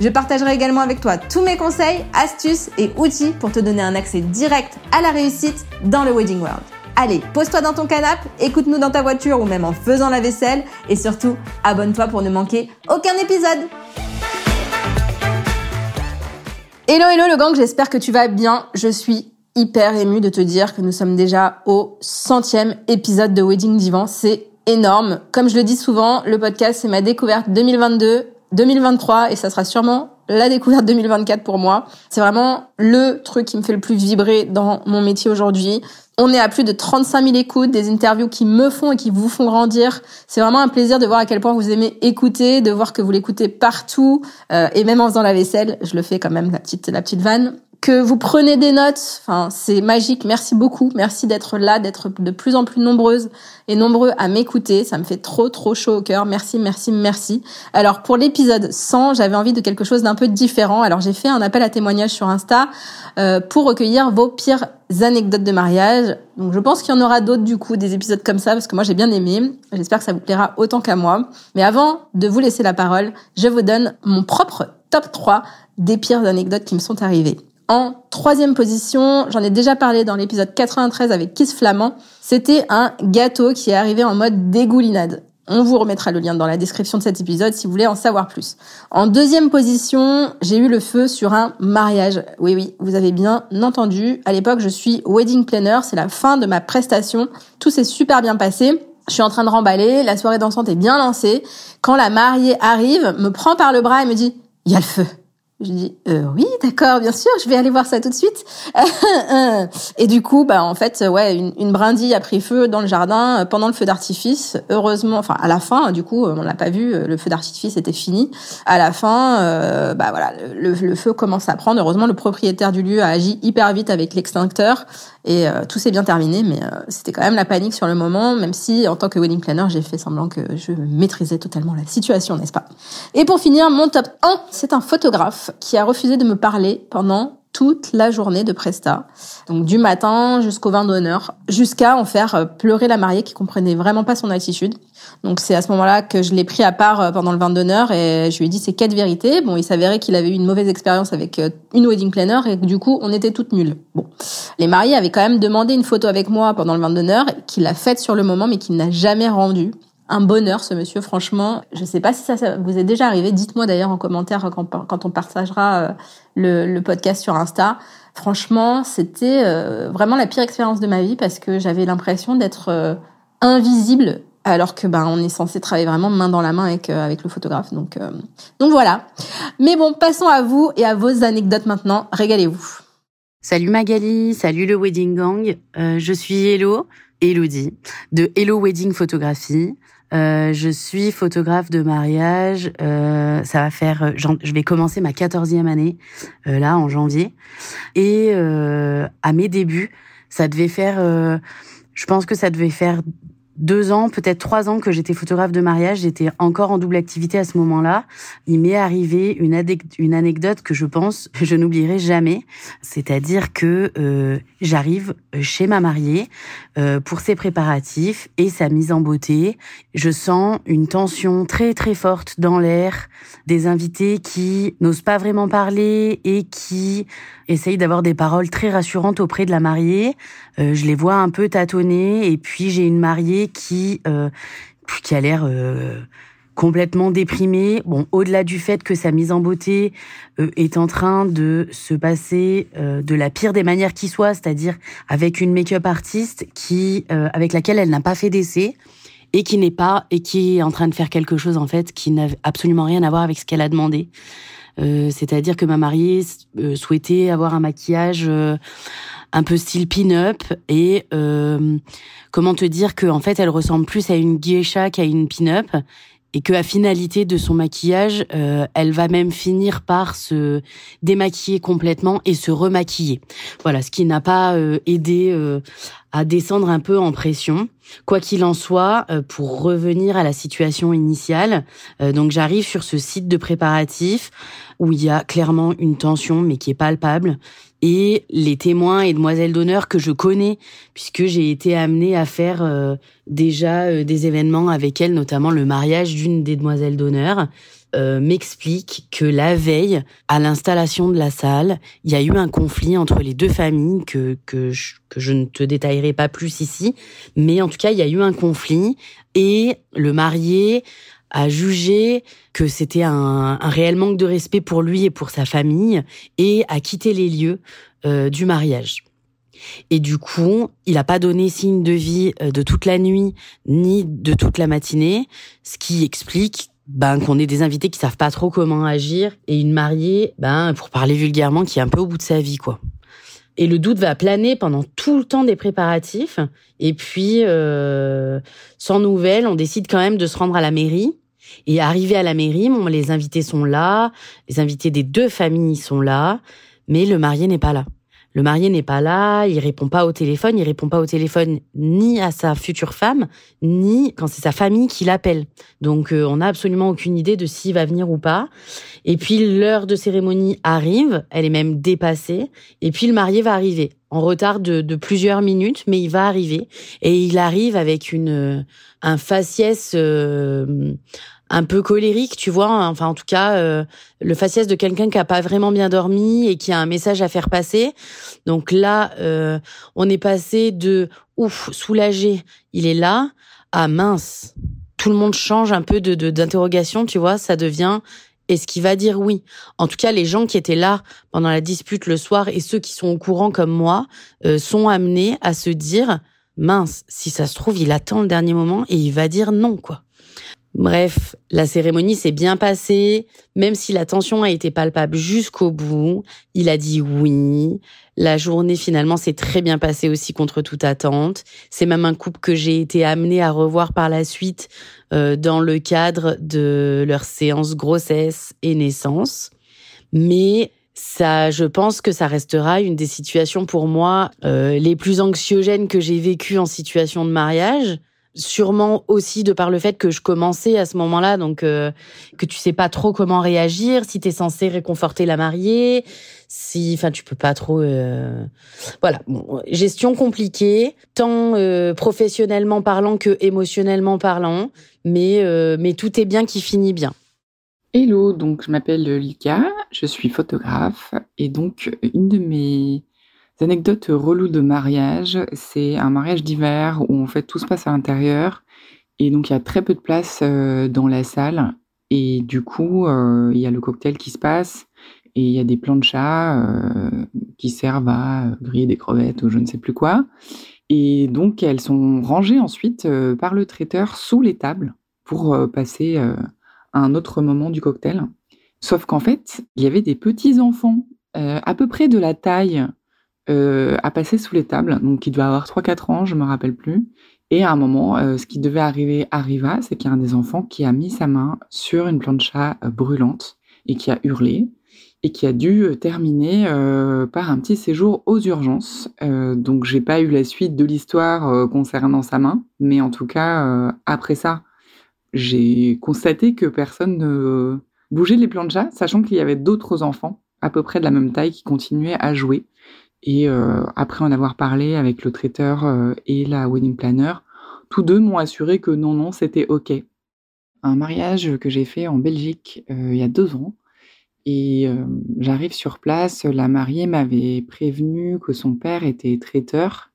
Je partagerai également avec toi tous mes conseils, astuces et outils pour te donner un accès direct à la réussite dans le Wedding World. Allez, pose-toi dans ton canapé, écoute-nous dans ta voiture ou même en faisant la vaisselle et surtout, abonne-toi pour ne manquer aucun épisode. Hello hello le gang, j'espère que tu vas bien. Je suis hyper émue de te dire que nous sommes déjà au centième épisode de Wedding Divan. C'est énorme. Comme je le dis souvent, le podcast c'est ma découverte 2022 2023 et ça sera sûrement la découverte 2024 pour moi. C'est vraiment le truc qui me fait le plus vibrer dans mon métier aujourd'hui. On est à plus de 35 000 écoutes, des interviews qui me font et qui vous font grandir. C'est vraiment un plaisir de voir à quel point vous aimez écouter, de voir que vous l'écoutez partout euh, et même en faisant la vaisselle. Je le fais quand même la petite la petite vanne que vous prenez des notes. Enfin, c'est magique. Merci beaucoup. Merci d'être là, d'être de plus en plus nombreuses et nombreux à m'écouter. Ça me fait trop, trop chaud au cœur. Merci, merci, merci. Alors, pour l'épisode 100, j'avais envie de quelque chose d'un peu différent. Alors, j'ai fait un appel à témoignage sur Insta euh, pour recueillir vos pires anecdotes de mariage. Donc, je pense qu'il y en aura d'autres, du coup, des épisodes comme ça, parce que moi, j'ai bien aimé. J'espère que ça vous plaira autant qu'à moi. Mais avant de vous laisser la parole, je vous donne mon propre top 3 des pires anecdotes qui me sont arrivées. En troisième position, j'en ai déjà parlé dans l'épisode 93 avec Kiss Flamand, c'était un gâteau qui est arrivé en mode dégoulinade. On vous remettra le lien dans la description de cet épisode si vous voulez en savoir plus. En deuxième position, j'ai eu le feu sur un mariage. Oui, oui, vous avez bien entendu. À l'époque, je suis wedding planner. C'est la fin de ma prestation. Tout s'est super bien passé. Je suis en train de remballer. La soirée dansante est bien lancée. Quand la mariée arrive, me prend par le bras et me dit, il y a le feu. Je dis euh, oui, d'accord, bien sûr, je vais aller voir ça tout de suite. et du coup, bah en fait, ouais, une, brindille a pris feu dans le jardin euh, pendant le feu d'artifice. Heureusement, enfin à la fin, du coup, on l'a pas vu, le feu d'artifice était fini. À la fin, euh, bah voilà, le, feu commence à prendre. Heureusement, le propriétaire du lieu a agi hyper vite avec l'extincteur et euh, tout s'est bien terminé. Mais c'était quand même la panique sur le moment, même si en tant que wedding planner, j'ai fait semblant que je maîtrisais totalement la situation, n'est-ce pas? Et pour finir, mon top 1, c'est un photographe qui a refusé de me parler pendant toute la journée de Presta. Donc du matin jusqu'au vin d'honneur, jusqu'à en faire euh, pleurer la mariée qui comprenait vraiment pas son attitude. Donc c'est à ce moment-là que je l'ai pris à part euh, pendant le vin d'honneur et je lui ai dit ses quatre vérités. Bon, il s'avérait qu'il avait eu une mauvaise expérience avec euh, une wedding planner et que du coup on était toutes nulles. Bon, les mariés avaient quand même demandé une photo avec moi pendant le vin d'honneur, qu'il a faite sur le moment mais qu'il n'a jamais rendue un bonheur ce monsieur. Franchement je sais pas si ça, vous est déjà arrivé. Dites-moi d'ailleurs en commentaire quand, on partagera euh, le, podcast sur Insta. Franchement c'était euh, vraiment la pire expérience de ma vie parce que j'avais l'impression d'être euh, invisible alors que ben on est censé travailler vraiment main dans la main avec avec le photographe. Donc donc voilà. Mais bon passons à vous et à vos anecdotes maintenant. Régalez-vous. Salut Magali salut le Wedding Gang. Je suis Hello Elodie de Hello Wedding Photographie euh, je suis photographe de mariage. Euh, ça va faire, euh, je vais commencer ma quatorzième année euh, là en janvier. Et à mes débuts, ça devait faire, je pense que ça devait faire deux ans, peut-être trois ans que j'étais photographe de mariage. J'étais encore en double activité à ce moment-là. Il m'est arrivé une, anecdote que je pense je n'oublierai jamais. C'est-à-dire que euh, j'arrive chez ma mariée euh, pour ses préparatifs et sa mise en beauté. Je sens une tension très très forte dans l'air, des invités qui n'osent pas vraiment parler et qui essayent d'avoir des paroles très rassurantes auprès de la mariée. Euh, je les vois un peu tâtonner et puis j'ai une mariée qui euh, qui a l'air euh, complètement déprimée. Bon, au-delà du fait que sa mise en beauté euh, est en train de se passer euh, de la pire des manières qui soit, c'est-à-dire avec une make-up artiste qui avec laquelle elle n'a pas fait d'essai et qui n'est pas et qui est en train de faire quelque chose en fait qui n'a absolument rien à voir avec ce qu'elle a demandé. C'est-à-dire que ma mariée souhaitait avoir un maquillage un peu style pin-up et euh, comment te dire que en fait elle ressemble plus à une geisha qu'à une pin-up et que à finalité de son maquillage, euh, elle va même finir par se démaquiller complètement et se remaquiller. Voilà, ce qui n'a pas euh, aidé euh, à descendre un peu en pression. Quoi qu'il en soit, pour revenir à la situation initiale, donc j'arrive sur ce site de préparatifs où il y a clairement une tension, mais qui est palpable et les témoins et demoiselles d'honneur que je connais, puisque j'ai été amenée à faire euh, déjà euh, des événements avec elles, notamment le mariage d'une des demoiselles d'honneur, euh, m'expliquent que la veille, à l'installation de la salle, il y a eu un conflit entre les deux familles que que je, que je ne te détaillerai pas plus ici, mais en tout cas, il y a eu un conflit et le marié a jugé que c'était un, un, réel manque de respect pour lui et pour sa famille et a quitté les lieux euh, du mariage. Et du coup, il n'a pas donné signe de vie euh, de toute la nuit ni de toute la matinée, ce qui explique ben qu'on ait des invités qui savent pas trop comment agir et une mariée, ben pour parler vulgairement, qui est un peu au bout de sa vie quoi. Et le doute va planer pendant tout le temps des préparatifs. Et puis, euh, sans nouvelles, on décide quand même de se rendre à la mairie et arrivé à la mairie, bon, les invités sont là, les invités des deux familles sont là, mais le marié n'est pas là. Le marié n'est pas là, il répond pas au téléphone, il répond pas au téléphone ni à sa future femme, ni quand c'est sa famille qui l'appelle. Donc euh, on n'a absolument aucune idée de s'il va venir ou pas. Et puis l'heure de cérémonie arrive, elle est même dépassée, et puis le marié va arriver en retard de, de plusieurs minutes, mais il va arriver et il arrive avec une un faciès euh, un peu colérique, tu vois. Enfin, en tout cas, euh, le faciès de quelqu'un qui a pas vraiment bien dormi et qui a un message à faire passer. Donc là, euh, on est passé de ouf, soulagé, il est là, à mince. Tout le monde change un peu de d'interrogation, tu vois. Ça devient est-ce qu'il va dire oui? En tout cas, les gens qui étaient là pendant la dispute le soir et ceux qui sont au courant comme moi euh, sont amenés à se dire mince, si ça se trouve, il attend le dernier moment et il va dire non, quoi. Bref, la cérémonie s'est bien passée, même si la tension a été palpable jusqu'au bout. Il a dit oui. La journée finalement s'est très bien passée aussi contre toute attente. C'est même un couple que j'ai été amenée à revoir par la suite euh, dans le cadre de leur séance grossesse et naissance. Mais ça, je pense que ça restera une des situations pour moi euh, les plus anxiogènes que j'ai vécues en situation de mariage sûrement aussi de par le fait que je commençais à ce moment-là, donc euh, que tu sais pas trop comment réagir, si tu es censé réconforter la mariée, si, enfin, tu peux pas trop. Euh... Voilà, gestion compliquée, tant euh, professionnellement parlant que émotionnellement parlant, mais euh, mais tout est bien qui finit bien. Hello, donc je m'appelle Lika, je suis photographe et donc une de mes anecdotes reloues de mariage, c'est un mariage d'hiver où en fait tout se passe à l'intérieur et donc il y a très peu de place euh, dans la salle et du coup euh, il y a le cocktail qui se passe et il y a des planchas euh, qui servent à griller des crevettes ou je ne sais plus quoi et donc elles sont rangées ensuite par le traiteur sous les tables pour passer à un autre moment du cocktail. Sauf qu'en fait, il y avait des petits enfants à peu près de la taille euh, à passer sous les tables, donc il devait avoir 3-4 ans, je me rappelle plus. Et à un moment, euh, ce qui devait arriver arriva, c'est qu'il y a un des enfants qui a mis sa main sur une plancha euh, brûlante et qui a hurlé et qui a dû terminer par un petit séjour aux urgences. donc j'ai pas eu la suite de l'histoire concernant sa main, mais en tout cas après ça, j'ai constaté que personne ne bougeait les planchas, sachant qu'il y avait d'autres enfants à peu près de la même taille qui continuaient à jouer. Et euh, après en avoir parlé avec le traiteur euh, et la wedding planner, tous deux m'ont assuré que non, non, c'était OK. Un mariage que j'ai fait en Belgique euh, il y a deux ans. Et j'arrive sur place, la mariée m'avait prévenu que son père était traiteur.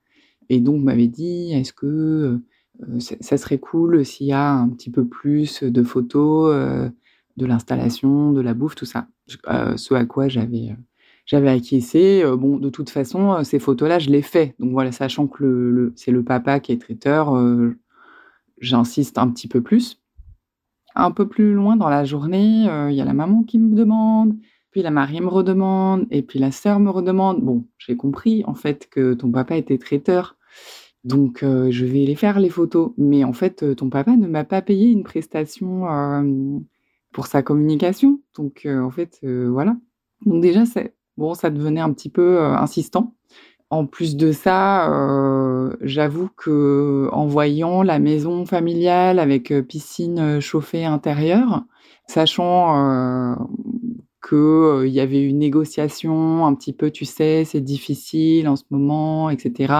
Et donc m'avait dit, est-ce que ça serait cool s'il y a un petit peu plus de photos de l'installation, de la bouffe, tout ça. ce à quoi j'avais j'avais acquiescé. Euh, bon, de toute façon, euh, ces photos-là, je les fais. Donc voilà, sachant que c'est le papa qui est traiteur, euh, j'insiste un petit peu plus. Un peu plus loin dans la journée, il y a la maman qui me demande, puis la mariée me redemande, et puis la sœur me redemande. Bon, j'ai compris en fait que ton papa était traiteur. Donc, je vais les faire les photos. Mais en fait, ton papa ne m'a pas payé une prestation pour sa communication. Donc, en fait, voilà. Donc déjà, bon, ça devenait un petit peu insistant. En plus de ça, j'avoue que en voyant la maison familiale avec piscine chauffée intérieure, sachant qu'il euh, y avait une négociation un petit peu, tu sais, c'est difficile en ce moment, etc.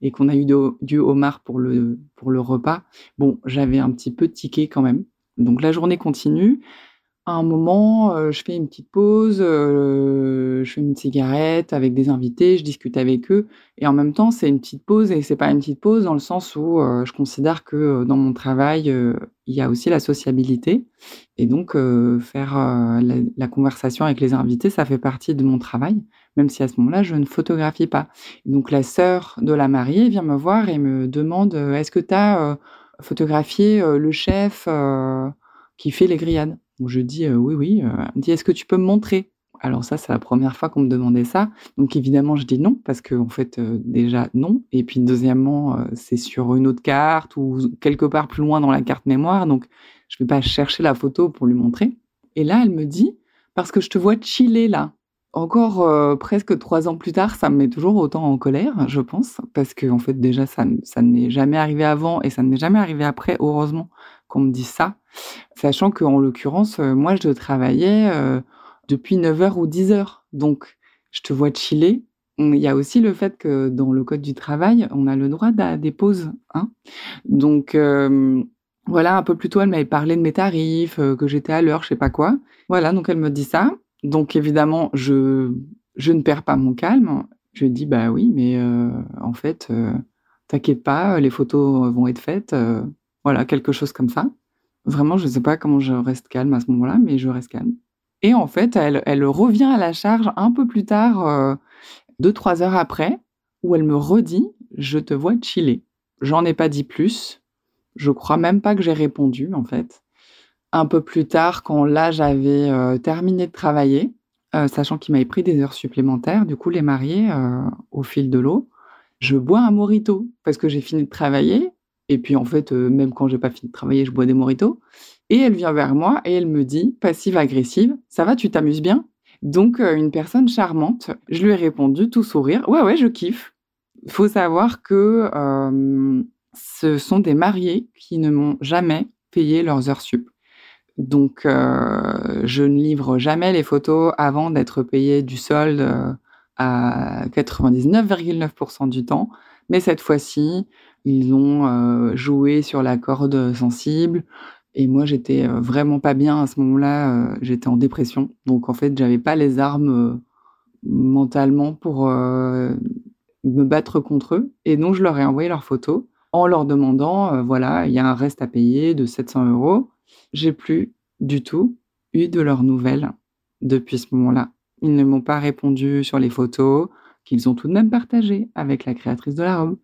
Et qu'on a eu du homard pour le, pour le repas. Bon, j'avais un petit peu tiqué quand même. Donc la journée continue à un moment, je fais une petite pause, je fais une cigarette avec des invités, je discute avec eux, et en même temps, c'est une petite pause, et c'est pas une petite pause dans le sens où je considère que dans mon travail, il y a aussi la sociabilité, et donc faire la, la, conversation avec les invités, ça fait partie de mon travail, même si à ce moment-là, je ne photographie pas. donc la sœur de la mariée vient me voir et me demande, est-ce que tu as photographié le chef qui fait les grillades? Je dis oui, oui. Elle me dit est-ce que tu peux me montrer? Alors ça, c'est la première fois qu'on me demandait ça. Donc évidemment, je dis non parce que fait, déjà non. Et puis deuxièmement, c'est sur une autre carte ou quelque part plus loin dans la carte mémoire. Donc je vais pas chercher la photo pour lui montrer. Et là, elle me dit parce que je te vois chiller là. Encore presque trois ans plus tard, ça me met toujours autant en colère, je pense, parce que fait déjà ça, ça n'est jamais arrivé avant et ça ne m'est jamais arrivé après. Heureusement qu'on me dise ça, sachant qu'en l'occurrence, euh, moi, je travaillais euh, depuis 9h ou 10h. Donc, je te vois chiller. Il y a aussi le fait que dans le code du travail, on a le droit à des pauses. Hein donc, euh, voilà, un peu plus tôt, elle m'avait parlé de mes tarifs, que j'étais à l'heure, je sais pas quoi. Voilà, donc elle me dit ça. Donc, évidemment, je, je ne perds pas mon calme. Je dis, bah oui, mais en fait, t'inquiète pas, les photos vont être faites. Voilà, quelque chose comme ça. Vraiment, je ne sais pas comment je reste calme à ce moment-là, mais je reste calme. Et en fait, elle, revient à la charge un peu plus tard, euh, deux, trois heures après, où elle me redit Je te vois chiller. J'en ai pas dit plus. Je crois même pas que j'ai répondu, en fait. Un peu plus tard, quand là, j'avais euh, terminé de travailler, euh, sachant qu'il m'avait pris des heures supplémentaires, du coup, les mariés, au fil de l'eau, je bois un morito parce que j'ai fini de travailler et puis en fait, euh, même quand j'ai pas fini de travailler, je bois des moritos. Et elle vient vers moi et elle me dit, passive-agressive, ça va, tu t'amuses bien? Donc euh, une personne charmante, je lui ai répondu tout sourire, ouais ouais, je kiffe. Il faut savoir que euh, ce sont des mariés qui ne m'ont jamais payé leurs heures sup. Donc je ne livre jamais les photos avant d'être payé du solde à 99,9% du temps. Mais cette fois-ci, ils ont euh, joué sur la corde sensible. Et moi, j'étais euh, vraiment pas bien à ce moment-là. Euh, j'étais en dépression. Donc, en fait, j'avais pas les armes mentalement pour me battre contre eux. Et donc, je leur ai envoyé leurs photos en leur demandant, voilà, il y a un reste à payer de 700 euros. J'ai plus du tout eu de leurs nouvelles depuis ce moment-là. Ils ne m'ont pas répondu sur les photos qu'ils ont tout de même partagées avec la créatrice de la robe.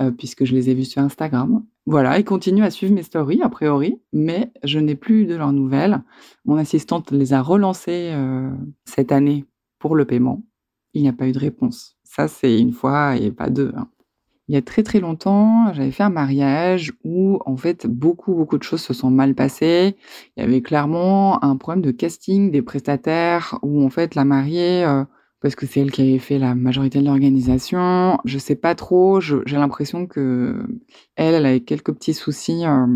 Euh, puisque je les ai vus sur Instagram. Voilà, ils continuent à suivre mes stories, a priori, mais je n'ai plus de leurs nouvelles. Mon assistante les a relancées euh, cette année pour le paiement. Il n'y a pas eu de réponse. Ça, c'est une fois et pas deux. Hein. Il y a très très longtemps, j'avais fait un mariage où en fait beaucoup beaucoup de choses se sont mal passées. Il y avait clairement un problème de casting des prestataires où en fait la mariée euh, parce que c'est elle qui avait fait la majorité de l'organisation. Je sais pas trop, j'ai l'impression que elle, elle avait quelques petits soucis euh,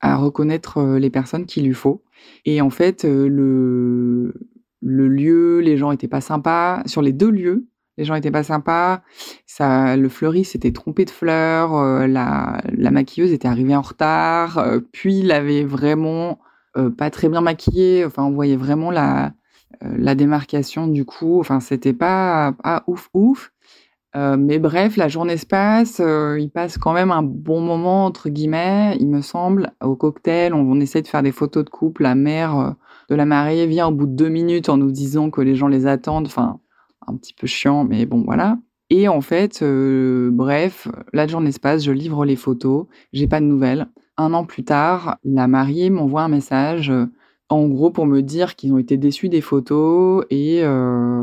à reconnaître euh, les personnes qu'il lui faut. Et en fait, euh, le, lieu, les gens étaient pas sympas. Sur les deux lieux, les gens étaient pas sympas. Ça, le fleuriste s'était trompé de fleurs. la, maquilleuse était arrivée en retard. puis il avait vraiment pas très bien maquillé. Enfin, on voyait vraiment la euh, la démarcation du coup, enfin c'était pas, ouf ouf. Euh, mais bref, la journée se passe, euh, il passe quand même un bon moment entre guillemets, il me semble, au cocktail. On, essaie de faire des photos de couple. La mère de la mariée vient au bout de deux minutes en nous disant que les gens les attendent. Enfin, un petit peu chiant, mais bon voilà. Et en fait, bref, la journée se passe, je livre les photos, j'ai pas de nouvelles. Un an plus tard, la mariée m'envoie un message en gros pour me dire qu'ils ont été déçus des photos et euh,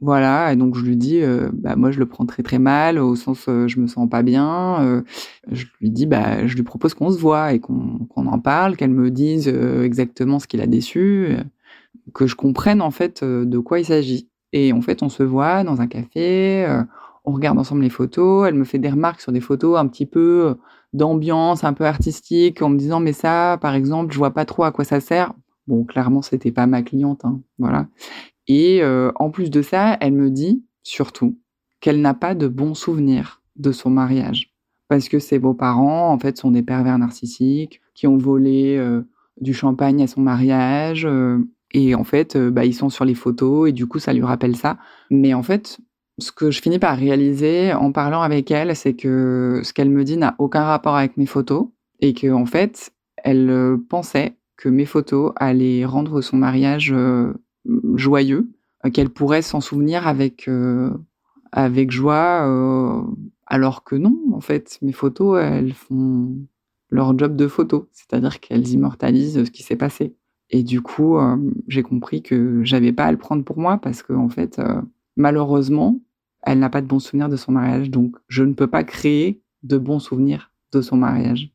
Voilà, et donc je lui dis, euh, bah moi je le prends très très mal, au sens euh, je me sens pas bien. Euh, je lui dis, bah je lui propose qu'on se voit et qu'on en parle, qu'elle me dise exactement ce qu'il a déçu, que je comprenne en fait de quoi il s'agit. Et en fait, on se voit dans un café, on regarde ensemble les photos. Elle me fait des remarques sur des photos un petit peu d'ambiance, un peu artistique, en me disant mais ça, par exemple, je vois pas trop à quoi ça sert. Bon, clairement, c'était pas ma cliente, hein, voilà. Et euh, en plus de ça, elle me dit surtout qu'elle n'a pas de bons souvenirs de son mariage. Parce que ses beaux-parents, en fait, sont des pervers narcissiques qui ont volé euh, du champagne à son mariage. Euh, et en fait, bah, ils sont sur les photos et du coup, ça lui rappelle ça. Mais en fait, ce que je finis par réaliser en parlant avec elle, c'est que ce qu'elle me dit n'a aucun rapport avec mes photos et que en fait, elle pensait que mes photos allaient rendre son mariage joyeux, euh, qu'elle pourrait s'en souvenir avec, euh, avec joie, euh, alors que non, en fait, mes photos, elles font leur job de photo, c'est-à-dire qu'elles immortalisent ce qui s'est passé. Et du coup, j'ai compris que j'avais pas à le prendre pour moi parce que, en fait, malheureusement, elle n'a pas de bons souvenirs de son mariage, donc je ne peux pas créer de bons souvenirs de son mariage.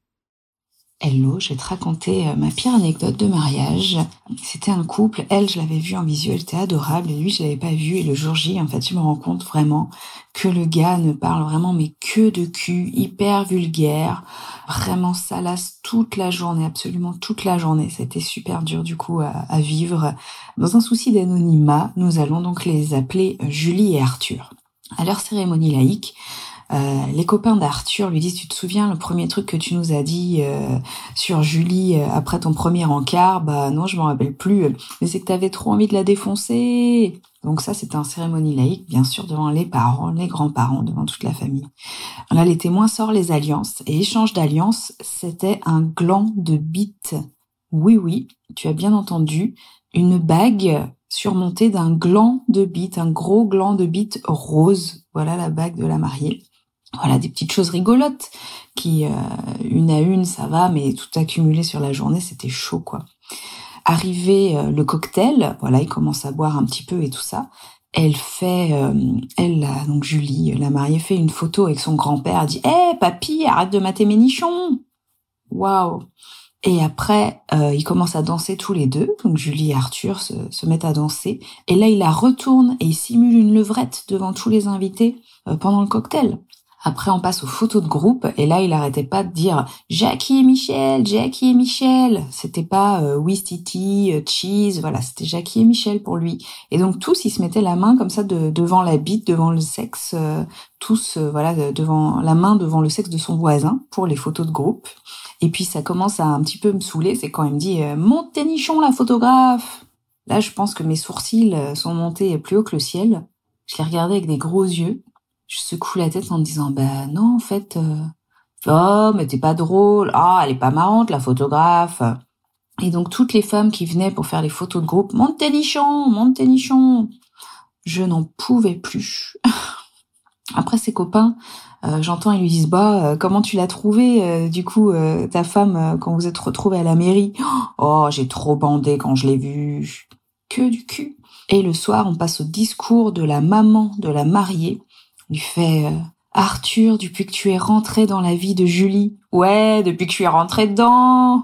Hello, je vais te raconter euh, ma pire anecdote de mariage. C'était un couple, elle, je l'avais vu en visuel, elle était adorable, et lui, je l'avais pas vu. Et le jour J, en fait, je me rends compte vraiment que le gars ne parle vraiment mais que de cul, hyper vulgaire, vraiment salace toute la journée, absolument toute la journée. C'était super dur du coup à, à vivre. Dans un souci d'anonymat, nous allons donc les appeler Julie et Arthur. À leur cérémonie laïque, euh, les copains d'Arthur lui disent Tu te souviens le premier truc que tu nous as dit euh, sur Julie euh, après ton premier encart? Bah non, je m'en rappelle plus. Mais c'est que t'avais trop envie de la défoncer. Donc ça, c'était un cérémonie laïque, bien sûr, devant les parents, les grands-parents, devant toute la famille. Là, les témoins sortent les alliances et échange d'alliances, c'était un gland de bite. Oui, oui, tu as bien entendu, une bague surmontée d'un gland de bite, un gros gland de bite rose. Voilà la bague de la mariée voilà des petites choses rigolotes qui euh, une à une ça va mais tout accumulé sur la journée c'était chaud quoi arrivé euh, le cocktail voilà il commence à boire un petit peu et tout ça elle fait euh, elle donc Julie la mariée fait une photo avec son grand-père dit hé hey, papy arrête de mater mes nichons waouh et après, ils commencent à danser tous les deux. Donc Julie et Arthur se, se, mettent à danser. Et là, il la retourne et il simule une levrette devant tous les invités pendant le cocktail. Après, on passe aux photos de groupe et là, il arrêtait pas de dire Jackie et Michel, Jackie et Michel. C'était pas euh, Titi, euh, Cheese, voilà, c'était Jackie et Michel pour lui. Et donc tous, ils se mettaient la main comme ça de, devant la bite, devant le sexe, euh, tous, euh, voilà, devant la main devant le sexe de son voisin pour les photos de groupe. Et puis ça commence à un petit peu me saouler, c'est quand il me dit Montez nichon la photographe. Là, je pense que mes sourcils sont montés plus haut que le ciel. Je les regardais avec des gros yeux je secoue la tête en me disant bah non en fait euh, oh mais t'es pas drôle. Ah elle est pas marrante la photographe. Et donc toutes les femmes qui venaient pour faire les photos de groupe monte tes monte tes nichons. Je n'en pouvais plus. Après ses copains euh, j'entends ils lui disent bah euh, comment tu l'as trouvé du coup ta femme quand vous êtes retrouvés à la mairie? Oh j'ai trop bandé quand je l'ai vue. Que du cul. Et le soir on passe au discours de la maman de la mariée lui fait euh, Arthur, depuis que tu es rentré dans la vie de Julie. Ouais, depuis que tu es rentré dedans.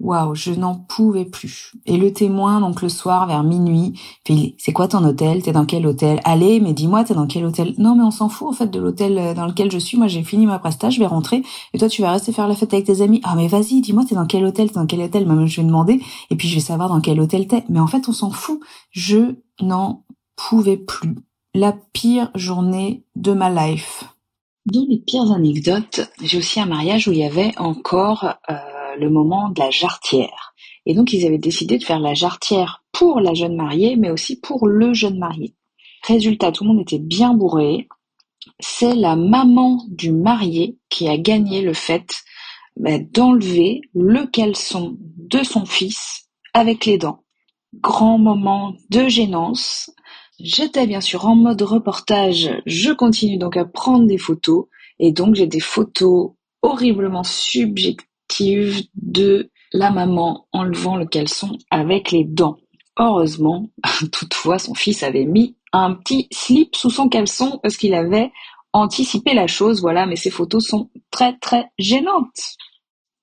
Waouh, je n'en pouvais plus. Et le témoin, donc le soir vers minuit, fait c'est quoi ton hôtel? T'es dans quel hôtel? Allez, mais dis-moi, t'es dans quel hôtel? Non, mais on s'en fout en fait de l'hôtel euh, dans lequel je suis. Moi, j'ai fini ma prestage, je vais rentrer. Et toi, tu vas rester faire la fête avec tes amis. Ah, mais vas-y, dis-moi, t'es dans quel hôtel? T'es dans quel hôtel? Même je vais demander. Et puis je vais savoir dans quel hôtel t'es. Mais en fait, on s'en fout. Je n'en pouvais plus la pire journée de ma life. Dans les pires anecdotes, j'ai aussi un mariage où il y avait encore euh, le moment de la jarretière. Et donc ils avaient décidé de faire la jarretière pour la jeune mariée, mais aussi pour le jeune marié. Résultat, tout le monde était bien bourré. C'est la maman du marié qui a gagné le fait bah, d'enlever le caleçon de son fils avec les dents. Grand moment de gênance J'étais bien sûr en mode reportage, je continue donc à prendre des photos et donc j'ai des photos horriblement subjectives de la maman enlevant le caleçon avec les dents. Heureusement, toutefois, son fils avait mis un petit slip sous son caleçon parce qu'il avait anticipé la chose. Voilà, mais ces photos sont très très gênantes.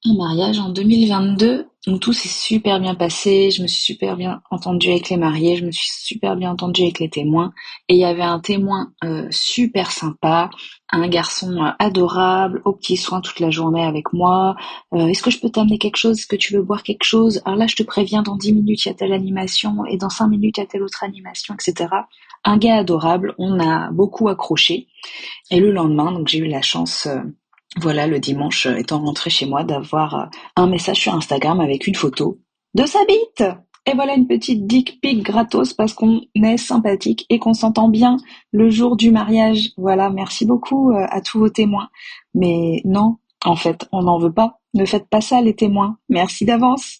Un mariage en 2022 où tout s'est super bien passé, je me suis super bien entendue avec les mariés, je me suis super bien entendue avec les témoins, et il y avait un témoin euh, super sympa, un garçon euh, adorable, au petit soin toute la journée avec moi, euh, est-ce que je peux t'amener quelque chose, est-ce que tu veux boire quelque chose, alors là je te préviens, dans 10 minutes il y a telle animation, et dans 5 minutes il y a telle autre animation, etc. Un gars adorable, on a beaucoup accroché, et le lendemain, donc j'ai eu la chance voilà, le dimanche euh, étant rentré chez moi, d'avoir euh, un message sur Instagram avec une photo de sa bite. Et voilà une petite dick pic gratos parce qu'on est sympathique et qu'on s'entend bien le jour du mariage. Voilà, merci beaucoup euh, à tous vos témoins. Mais non, en fait, on n'en veut pas. Ne faites pas ça les témoins. Merci d'avance.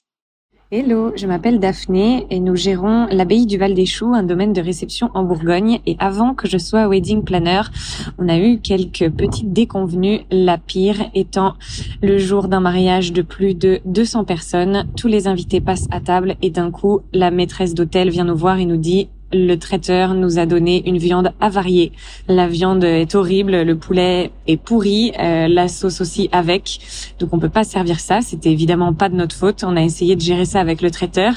Hello, je m'appelle Daphné et nous gérons l'abbaye du Val des Choux, un domaine de réception en Bourgogne. Et avant que je sois wedding planner, on a eu quelques petites déconvenues, la pire étant le jour d'un mariage de plus de 200 personnes. Tous les invités passent à table et d'un coup, la maîtresse d'hôtel vient nous voir et nous dit le traiteur nous a donné une viande avariée. La viande est horrible, le poulet est pourri, euh, la sauce aussi avec. Donc on peut pas servir ça. C'était évidemment pas de notre faute. On a essayé de gérer ça avec le traiteur,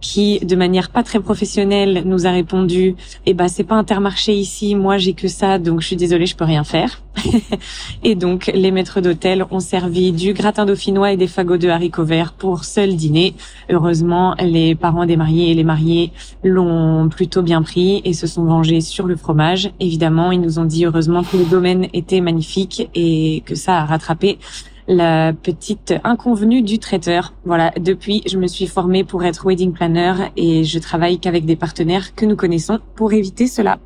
qui de manière pas très professionnelle nous a répondu "Eh ben c'est pas Intermarché ici. Moi j'ai que ça, donc je suis désolée, je peux rien faire." et donc les maîtres d'hôtel ont servi du gratin dauphinois et des fagots de haricots verts pour seul dîner. Heureusement, les parents des mariés et les mariés l'ont plutôt bien pris et se sont vengés sur le fromage. Évidemment, ils nous ont dit heureusement que le domaine était magnifique et que ça a rattrapé la petite inconvenue du traiteur. Voilà, depuis, je me suis formée pour être wedding planner et je travaille qu'avec des partenaires que nous connaissons pour éviter cela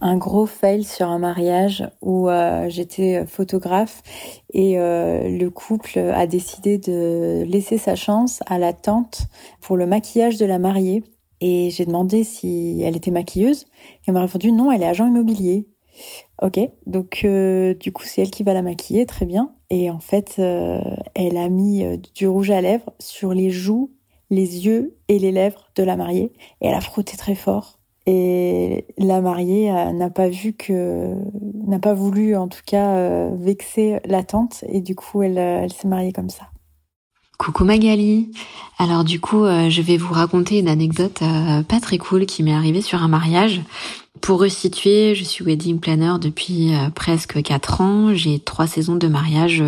un gros fail sur un mariage où euh, j'étais photographe et euh, le couple a décidé de laisser sa chance à la tante pour le maquillage de la mariée. Et j'ai demandé si elle était maquilleuse. Et elle m'a répondu non, elle est agent immobilier. Ok, donc euh, du coup c'est elle qui va la maquiller, très bien. Et en fait, elle a mis du rouge à lèvres sur les joues, les yeux et les lèvres de la mariée. Et elle a frotté très fort. Et la mariée euh, n'a pas vu que, n'a pas voulu en tout cas euh, vexer la tante et du coup elle, euh, elle s'est mariée comme ça. Coucou Magali. Alors du coup, je vais vous raconter une anecdote pas très cool qui m'est arrivée sur un mariage. Pour resituer, je suis wedding planner depuis presque quatre ans. J'ai trois saisons de mariage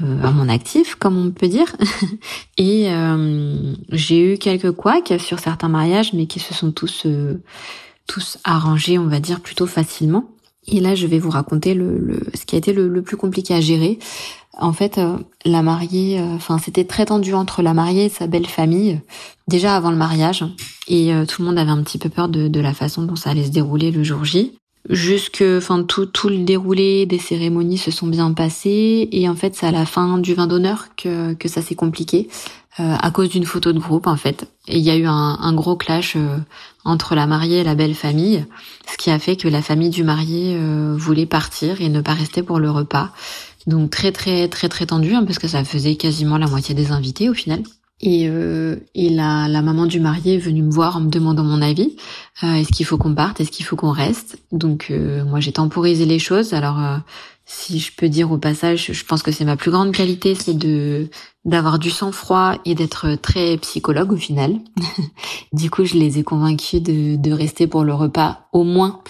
à mon actif, comme on peut dire. Et euh, j'ai eu quelques couacs sur certains mariages, mais qui se sont tous euh, tous arrangés, on va dire, plutôt facilement. Et là, je vais vous raconter le, le ce qui a été le, plus compliqué à gérer. En fait, la mariée, enfin, c'était très tendu entre la mariée et sa belle famille, déjà avant le mariage, et tout le monde avait un petit peu peur de, de la façon dont ça allait se dérouler le jour J jusque enfin tout tout le déroulé des cérémonies se sont bien passés et en fait c'est à la fin du vin d'honneur que que ça s'est compliqué euh, à cause d'une photo de groupe en fait. Et il y a eu un, un gros clash euh, entre la mariée et la belle famille ce qui a fait que la famille du marié euh, voulait partir et ne pas rester pour le repas. Donc très très très très tendu hein, parce que ça faisait quasiment la moitié des invités au final et, euh, et la, la, maman du marié est venue me voir en me demandant mon avis. Euh, est-ce qu'il faut qu'on parte? Est-ce qu'il faut qu'on reste? Donc euh, moi j'ai temporisé les choses. Alors euh, si je peux dire au passage, je pense que c'est ma plus grande qualité, c'est de d'avoir du sang-froid et d'être très psychologue au final. du coup je les ai convaincus de, de rester pour le repas au moins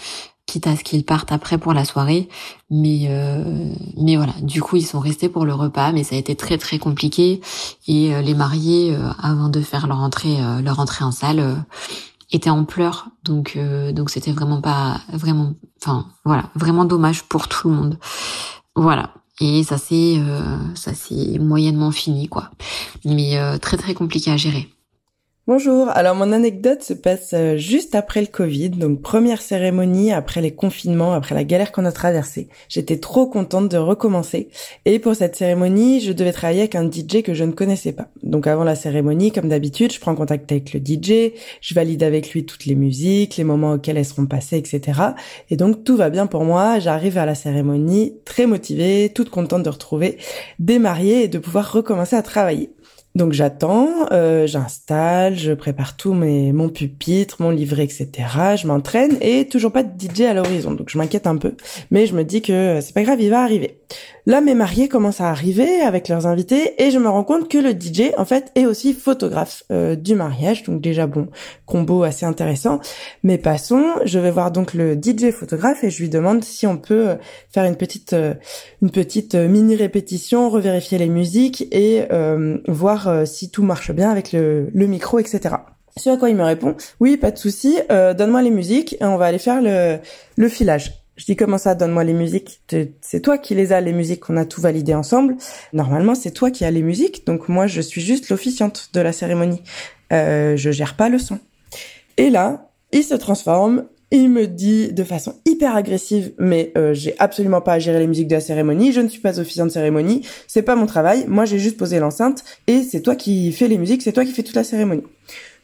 quitte à ce qu'ils partent après pour la soirée. Mais euh, mais voilà, du coup ils sont restés pour le repas, mais ça a été très très compliqué. Et euh, les mariés, euh, avant de faire leur entrée leur entrée en salle, étaient en pleurs. Donc donc c'était vraiment pas vraiment, enfin voilà, vraiment dommage pour tout le monde. Voilà. Et ça c'est ça c'est moyennement fini quoi. Mais très très compliqué à gérer. Bonjour, alors mon anecdote se passe euh, juste après le Covid, donc première cérémonie après les confinements, après la galère qu'on a traversée. J'étais trop contente de recommencer et pour cette cérémonie, je devais travailler avec un DJ que je ne connaissais pas. Donc avant la cérémonie, comme d'habitude, je prends contact avec le DJ, je valide avec lui toutes les musiques, les moments auxquels elles seront passées, etc. Et donc tout va bien pour moi, j'arrive à la cérémonie très motivée, toute contente de retrouver des mariés et de pouvoir recommencer à travailler. Donc j'attends, euh, j'installe, je prépare tout mes mon pupitre, mon livret, etc. Je m'entraîne et toujours pas de DJ à l'horizon. Donc je m'inquiète un peu, mais je me dis que c'est pas grave, il va arriver. Là, mes mariés commencent à arriver avec leurs invités et je me rends compte que le DJ, en fait, est aussi photographe euh, du mariage. Donc déjà, bon, combo assez intéressant. Mais passons, je vais voir donc le DJ photographe et je lui demande si on peut euh, faire une petite, euh, une petite mini répétition, revérifier les musiques et voir si tout marche bien avec le, micro, etc. Sur quoi il me répond, oui, pas de souci, donne-moi les musiques et on va aller faire le filage. Je dis comment ça, donne-moi les musiques? C'est toi qui les as, les musiques, on a tout validé ensemble. Normalement, c'est toi qui as les musiques, donc moi, je suis juste l'officiante de la cérémonie. Euh, je gère pas le son. Et là, il se transforme, il me dit de façon hyper agressive, mais euh, j'ai absolument pas à gérer les musiques de la cérémonie, je ne suis pas officiante de cérémonie, c'est pas mon travail, moi j'ai juste posé l'enceinte, et c'est toi qui fais les musiques, c'est toi qui fais toute la cérémonie.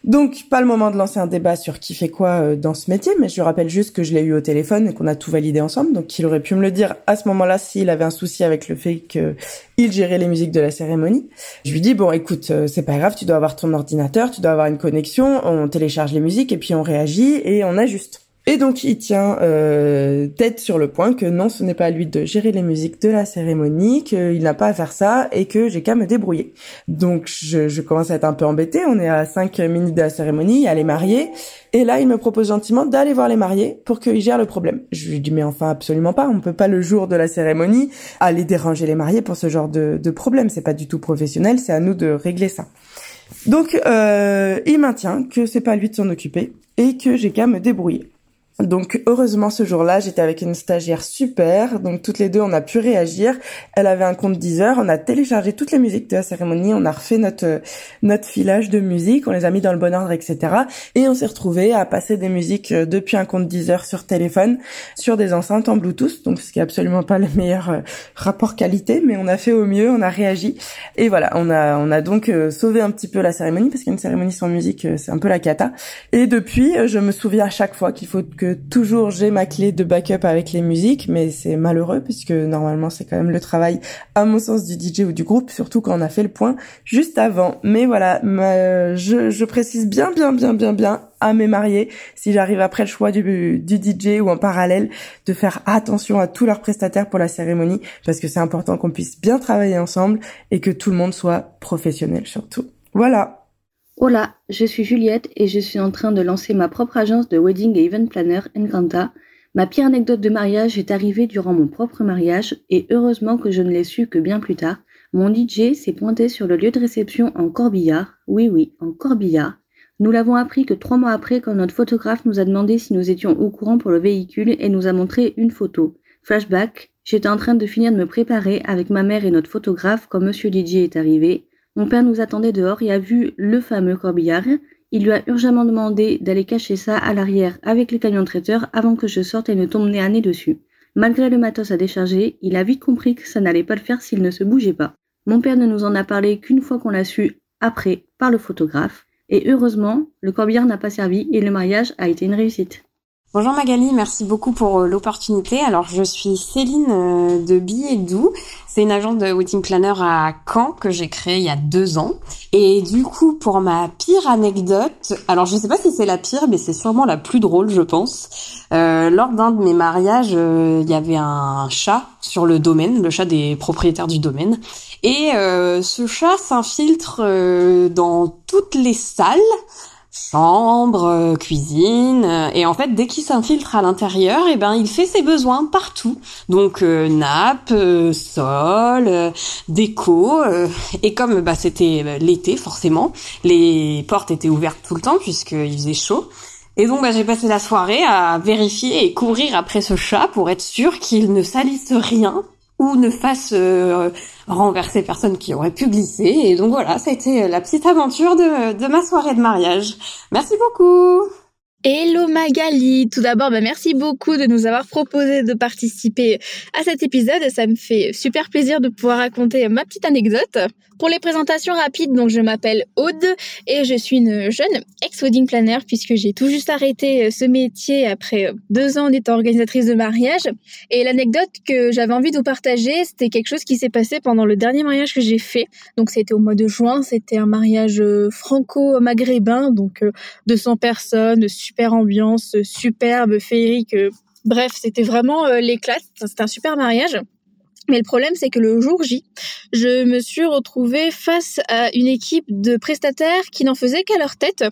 Donc, pas le moment de lancer un débat sur qui fait quoi euh, dans ce métier, mais je rappelle juste que je l'ai eu au téléphone et qu'on a tout validé ensemble, donc il aurait pu me le dire à ce moment-là s'il avait un souci avec le fait qu'il gérait les musiques de la cérémonie. Je lui dis, bon, écoute, euh, c'est pas grave, tu dois avoir ton ordinateur, tu dois avoir une connexion, on télécharge les musiques et puis on réagit et on ajuste. Et donc il tient euh, tête sur le point que non, ce n'est pas à lui de gérer les musiques de la cérémonie, qu'il n'a pas à faire ça et que j'ai qu'à me débrouiller. Donc je, je, commence à être un peu embêtée, on est à 5 minutes de la cérémonie, a les mariés, et là il me propose gentiment d'aller voir les mariés pour qu'ils gèrent le problème. Je lui dis mais enfin absolument pas, on peut pas le jour de la cérémonie aller déranger les mariés pour ce genre de, de problème, c'est pas du tout professionnel, c'est à nous de régler ça. Donc euh, il maintient que c'est pas à lui de s'en occuper et que j'ai qu'à me débrouiller. Donc heureusement ce jour-là, j'étais avec une stagiaire super, donc toutes les deux on a pu réagir. Elle avait un compte Deezer, on a téléchargé toutes les musiques de la cérémonie, on a refait notre notre filage de musique, on les a mis dans le bon ordre, etc. Et on s'est retrouvé à passer des musiques euh, depuis un compte Deezer sur téléphone, sur des enceintes en Bluetooth, donc ce qui est absolument pas le meilleur euh, rapport qualité, mais on a fait au mieux, on a réagi. Et voilà, on a on a donc euh, sauvé un petit peu la cérémonie parce qu'une cérémonie sans musique c'est un peu la cata. Et depuis, je me souviens à chaque fois qu'il faut toujours j'ai ma clé de backup avec les musiques, mais c'est malheureux puisque normalement c'est quand même le travail, à mon sens, du DJ ou du groupe, surtout quand on a fait le point juste avant. Mais voilà, je, précise bien, bien, bien, bien, bien à mes mariés, si j'arrive après le choix du, du DJ ou en parallèle, de faire attention à tous leurs prestataires pour la cérémonie, parce que c'est important qu'on puisse bien travailler ensemble et que tout le monde soit professionnel surtout. Voilà. Hola, je suis Juliette et je suis en train de lancer ma propre agence de wedding et event planner Encanta. Ma pire anecdote de mariage est arrivée durant mon propre mariage et heureusement que je ne l'ai su que bien plus tard. Mon DJ s'est pointé sur le lieu de réception en corbillard. Oui, oui, en corbillard. Nous l'avons appris que trois mois après quand notre photographe nous a demandé si nous étions au courant pour le véhicule et nous a montré une photo. Flashback, j'étais en train de finir de me préparer avec ma mère et notre photographe quand monsieur DJ est arrivé. Mon père nous attendait dehors et a vu le fameux corbillard. Il lui a urgemment demandé d'aller cacher ça à l'arrière avec les camions traiteurs avant que je sorte et ne tombe nez à nez dessus. Malgré le matos à décharger, il a vite compris que ça n'allait pas le faire s'il ne se bougeait pas. Mon père ne nous en a parlé qu'une fois qu'on l'a su après par le photographe. Et heureusement, le corbillard n'a pas servi et le mariage a été une réussite. Bonjour Magali, merci beaucoup pour euh, l'opportunité. Alors je suis Céline euh, de Billets Doux. C'est une agence de wedding planner à Caen que j'ai créée il y a deux ans. Et du coup, pour ma pire anecdote, alors je sais pas si c'est la pire, mais c'est sûrement la plus drôle, je pense. Euh, lors d'un de mes mariages, il y avait un chat sur le domaine, le chat des propriétaires du domaine. Et ce chat s'infiltre dans toutes les salles chambre, euh, cuisine, euh, et en fait dès qu'il s'infiltre à l'intérieur, et eh ben il fait ses besoins partout. Donc euh, nappe, sol, déco, et comme bah c'était l'été forcément, les portes étaient ouvertes tout le temps puisqu'il faisait chaud. Et donc bah, j'ai passé la soirée à vérifier et courir après ce chat pour être sûr qu'il ne salisse rien ou ne fasse euh, renverser personne qui aurait pu glisser. Et donc voilà, ça a été la petite aventure de, de ma soirée de mariage. Merci beaucoup Hello Magali Tout d'abord, bah merci beaucoup de nous avoir proposé de participer à cet épisode. Ça me fait super plaisir de pouvoir raconter ma petite anecdote. Pour les présentations rapides, donc je m'appelle Aude et je suis une jeune ex-wedding planner puisque j'ai tout juste arrêté euh, ce métier après euh, deux ans d'étant organisatrice de mariage. Et l'anecdote que j'avais envie de vous partager, c'était quelque chose qui s'est passé pendant le dernier mariage que j'ai fait. Donc c'était au mois de juin, c'était un mariage euh, franco-maghrébin, donc 200 personnes, ambiance, superbe, féerique. Bref, c'était vraiment l'éclat. C'était un super mariage. Mais le problème, c'est que le jour J, je me suis retrouvée face à une équipe de prestataires qui n'en faisaient qu'à leur tête,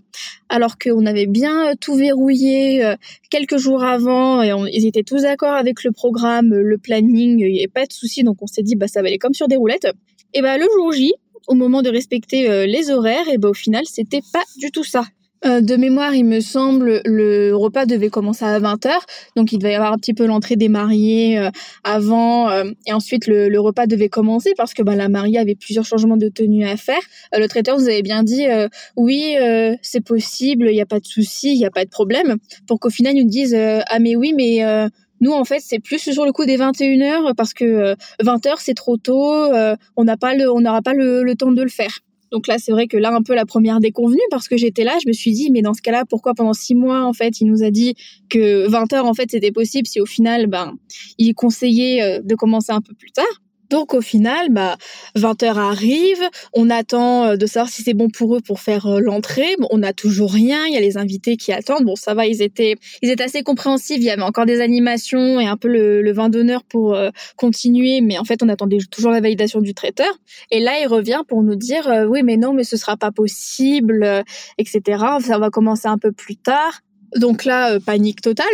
alors qu'on avait bien tout verrouillé euh, quelques jours avant et ils étaient tous d'accord avec le programme, le planning, il n'y avait pas de souci, donc on s'est dit bah ça va aller comme sur des roulettes. Et bah le jour J, au moment de respecter euh, les horaires, et bah au final c'était pas du tout ça. Euh, de mémoire, il me semble, le repas devait commencer à 20h, donc il devait y avoir un petit peu l'entrée des mariés euh, avant, euh, et ensuite le, repas devait commencer parce que bah, la mariée avait plusieurs changements de tenue à faire. le traiteur nous avait bien dit oui, c'est possible, il n'y a pas de souci, il n'y a pas de problème, pour qu'au final ils nous disent ah mais oui, mais nous, en fait, c'est plus sur le coup des 21 h parce que 20 h c'est trop tôt, on n'a pas le, on n'aura pas le, temps de le faire. Donc là, c'est vrai que là, un peu la première déconvenue, parce que j'étais là, je me suis dit, mais dans ce cas-là, pourquoi pendant six mois, en fait, il nous a dit que 20 heures, en fait, c'était possible si au final, ben, il conseillait euh, de commencer un peu plus tard. Donc au final, bah, 20 heures arrive, on attend euh, de savoir si c'est bon pour eux pour faire euh, l'entrée. Bon, on n'a toujours rien, il y a les invités qui attendent. Bon, ça va, ils étaient, ils étaient assez compréhensifs. Il y avait encore des animations et un peu le, vin d'honneur pour euh, continuer, mais en fait, on attendait toujours la validation du traiteur. Et là, il revient pour nous dire, oui, mais non, mais ce sera pas possible, etc. Ça va commencer un peu plus tard. Donc là, euh, panique totale.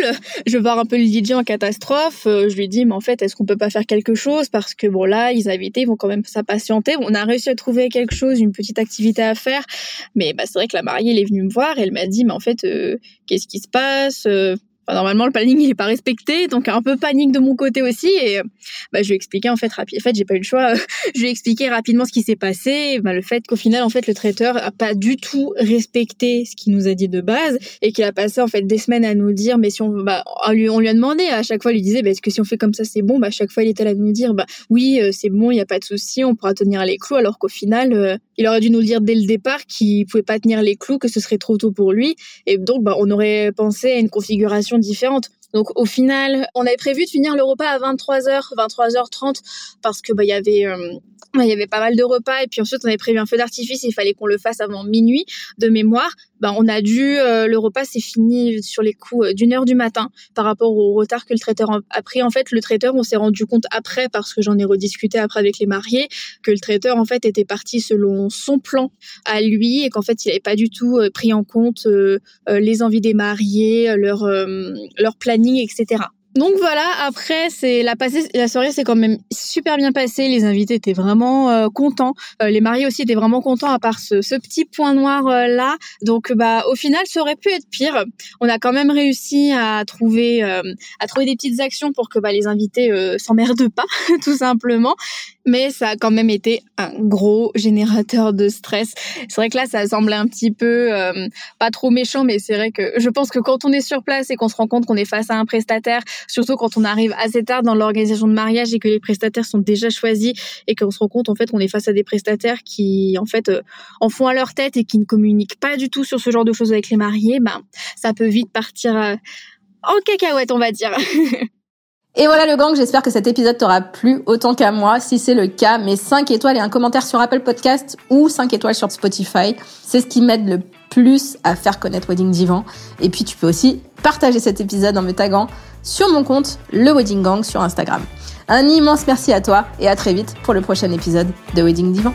Je voir un peu le DJ en catastrophe. Euh, je lui dis, mais en fait, est-ce qu'on peut pas faire quelque chose? Parce que bon, là, ils invités, ils vont quand même s'impatienter. On a réussi à trouver quelque chose, une petite activité à faire. Mais bah, c'est vrai que la mariée, elle est venue me voir et elle m'a dit, mais en fait, euh, qu'est-ce qui se passe? Normalement, le planning il est pas respecté, donc un peu panique de mon côté aussi. Et bah, je lui ai expliqué en fait rapidement. En fait, j'ai pas eu le choix. je lui ai expliqué rapidement ce qui s'est passé. Bah, le fait qu'au final, en fait, le traiteur a pas du tout respecté ce qu'il nous a dit de base et qu'il a passé en fait des semaines à nous dire, mais si on, bah, lui, on lui a demandé à chaque fois, il lui disait, bah, est-ce que si on fait comme ça, c'est bon? À chaque fois, il était là à nous dire, bah, oui, euh, c'est bon, il y a pas de souci, on pourra tenir les clous. Alors qu'au final, euh, il aurait dû nous dire dès le départ qu'il pouvait pas tenir les clous, que ce serait trop tôt pour lui. Et donc, on aurait pensé à une configuration différente. Donc au final, on avait prévu de finir le repas à 23h, 23h30 parce que bah euh, y avait pas mal de repas et puis ensuite on avait prévu un feu d'artifice, il fallait qu'on le fasse avant minuit de mémoire. Bah, on a dû euh, le repas s'est fini sur les coups euh, d'une heure du matin par rapport au retard que le traiteur a pris. En fait, le traiteur, on s'est rendu compte après parce que j'en ai rediscuté après avec les mariés que le traiteur en fait était parti selon son plan à lui et qu'en fait il n'avait pas du tout pris en compte les envies des mariés, leur leur planning, etc. Donc voilà, après c'est la la soirée s'est quand même super bien passée. Les invités étaient vraiment euh, contents, euh, les mariés aussi étaient vraiment contents à part ce, ce petit point noir euh, là. Donc bah au final ça aurait pu être pire. On a quand même réussi à trouver à trouver des petites actions pour que bah, les invités s'emmerdent pas tout simplement. Mais ça a quand même été un gros générateur de stress. C'est vrai que là ça semblait un petit peu pas trop méchant, mais c'est vrai que je pense que quand on est sur place et qu'on se rend compte qu'on est face à un prestataire surtout quand on arrive assez tard dans l'organisation de mariage et que les prestataires sont déjà choisis et qu'on se rend compte en fait qu'on est face à des prestataires qui en fait euh, en font à leur tête et qui ne communiquent pas du tout sur ce genre de choses avec les mariés, ben ça peut vite partir euh, en cacahuète, on va dire. Et voilà le gang, j'espère que cet épisode t'aura plu autant qu'à moi. Si c'est le cas, mets 5 étoiles et un commentaire sur Apple Podcast ou 5 étoiles sur Spotify. C'est ce qui m'aide le plus à faire connaître Wedding Divan. Et puis tu peux aussi partager cet épisode en me taguant sur mon compte, le Wedding Gang sur Instagram. Un immense merci à toi et à très vite pour le prochain épisode de Wedding Divan.